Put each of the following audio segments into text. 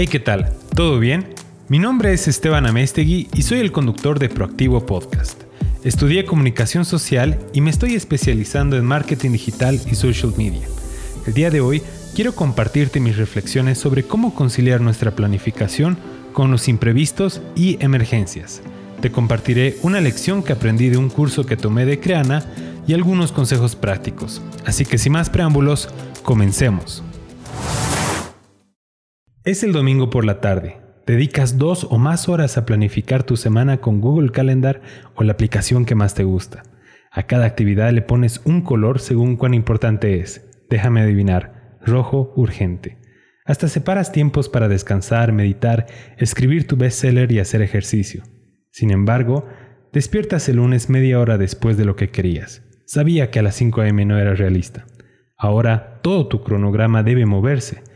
Hey, ¿qué tal? ¿Todo bien? Mi nombre es Esteban Amestegui y soy el conductor de Proactivo Podcast. Estudié comunicación social y me estoy especializando en marketing digital y social media. El día de hoy quiero compartirte mis reflexiones sobre cómo conciliar nuestra planificación con los imprevistos y emergencias. Te compartiré una lección que aprendí de un curso que tomé de Creana y algunos consejos prácticos. Así que sin más preámbulos, comencemos. Es el domingo por la tarde. Dedicas dos o más horas a planificar tu semana con Google Calendar o la aplicación que más te gusta. A cada actividad le pones un color según cuán importante es. Déjame adivinar, rojo urgente. Hasta separas tiempos para descansar, meditar, escribir tu bestseller y hacer ejercicio. Sin embargo, despiertas el lunes media hora después de lo que querías. Sabía que a las 5 a.m. no era realista. Ahora todo tu cronograma debe moverse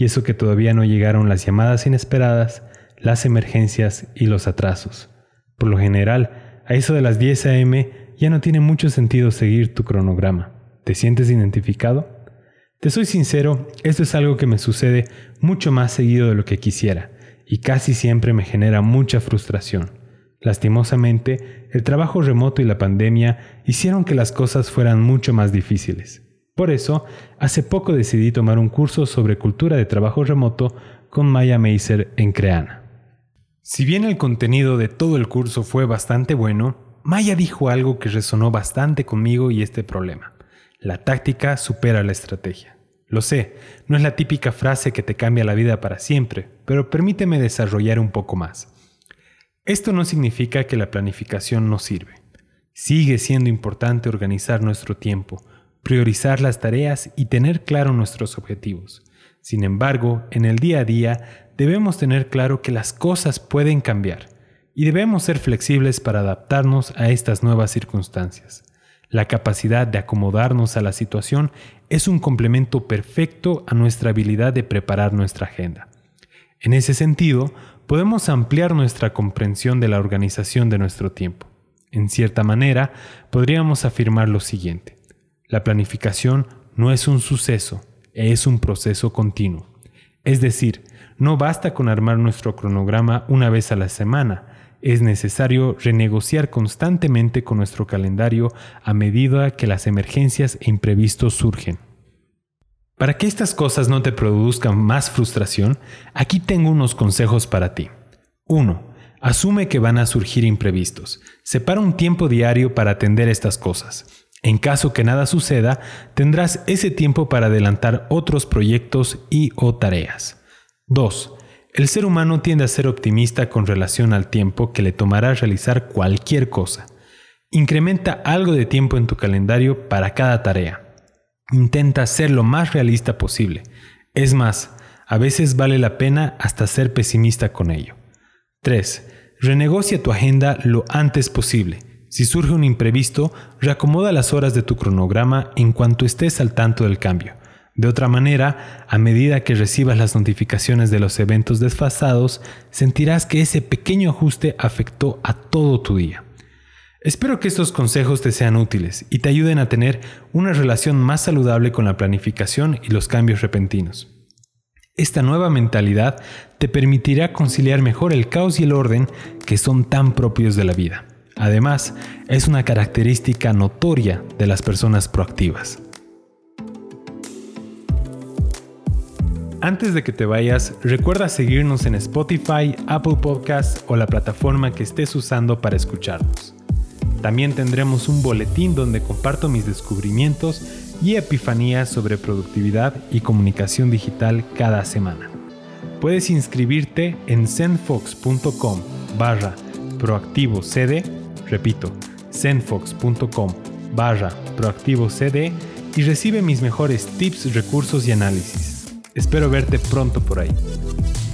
y eso que todavía no llegaron las llamadas inesperadas, las emergencias y los atrasos. Por lo general, a eso de las 10 a.m. ya no tiene mucho sentido seguir tu cronograma. ¿Te sientes identificado? Te soy sincero, esto es algo que me sucede mucho más seguido de lo que quisiera, y casi siempre me genera mucha frustración. Lastimosamente, el trabajo remoto y la pandemia hicieron que las cosas fueran mucho más difíciles. Por eso, hace poco decidí tomar un curso sobre cultura de trabajo remoto con Maya Meiser en Creana. Si bien el contenido de todo el curso fue bastante bueno, Maya dijo algo que resonó bastante conmigo y este problema. La táctica supera la estrategia. Lo sé, no es la típica frase que te cambia la vida para siempre, pero permíteme desarrollar un poco más. Esto no significa que la planificación no sirve. Sigue siendo importante organizar nuestro tiempo, priorizar las tareas y tener claro nuestros objetivos. Sin embargo, en el día a día debemos tener claro que las cosas pueden cambiar y debemos ser flexibles para adaptarnos a estas nuevas circunstancias. La capacidad de acomodarnos a la situación es un complemento perfecto a nuestra habilidad de preparar nuestra agenda. En ese sentido, podemos ampliar nuestra comprensión de la organización de nuestro tiempo. En cierta manera, podríamos afirmar lo siguiente. La planificación no es un suceso, es un proceso continuo. Es decir, no basta con armar nuestro cronograma una vez a la semana, es necesario renegociar constantemente con nuestro calendario a medida que las emergencias e imprevistos surgen. Para que estas cosas no te produzcan más frustración, aquí tengo unos consejos para ti. 1. Asume que van a surgir imprevistos. Separa un tiempo diario para atender estas cosas. En caso que nada suceda, tendrás ese tiempo para adelantar otros proyectos y o tareas. 2. El ser humano tiende a ser optimista con relación al tiempo que le tomará realizar cualquier cosa. Incrementa algo de tiempo en tu calendario para cada tarea. Intenta ser lo más realista posible. Es más, a veces vale la pena hasta ser pesimista con ello. 3. Renegocia tu agenda lo antes posible. Si surge un imprevisto, reacomoda las horas de tu cronograma en cuanto estés al tanto del cambio. De otra manera, a medida que recibas las notificaciones de los eventos desfasados, sentirás que ese pequeño ajuste afectó a todo tu día. Espero que estos consejos te sean útiles y te ayuden a tener una relación más saludable con la planificación y los cambios repentinos. Esta nueva mentalidad te permitirá conciliar mejor el caos y el orden que son tan propios de la vida. Además, es una característica notoria de las personas proactivas. Antes de que te vayas, recuerda seguirnos en Spotify, Apple Podcasts o la plataforma que estés usando para escucharnos. También tendremos un boletín donde comparto mis descubrimientos y epifanías sobre productividad y comunicación digital cada semana. Puedes inscribirte en zenfox.com barra proactivocd Repito, zenfox.com barra proactivo CD y recibe mis mejores tips, recursos y análisis. Espero verte pronto por ahí.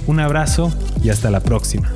Un abrazo y hasta la próxima.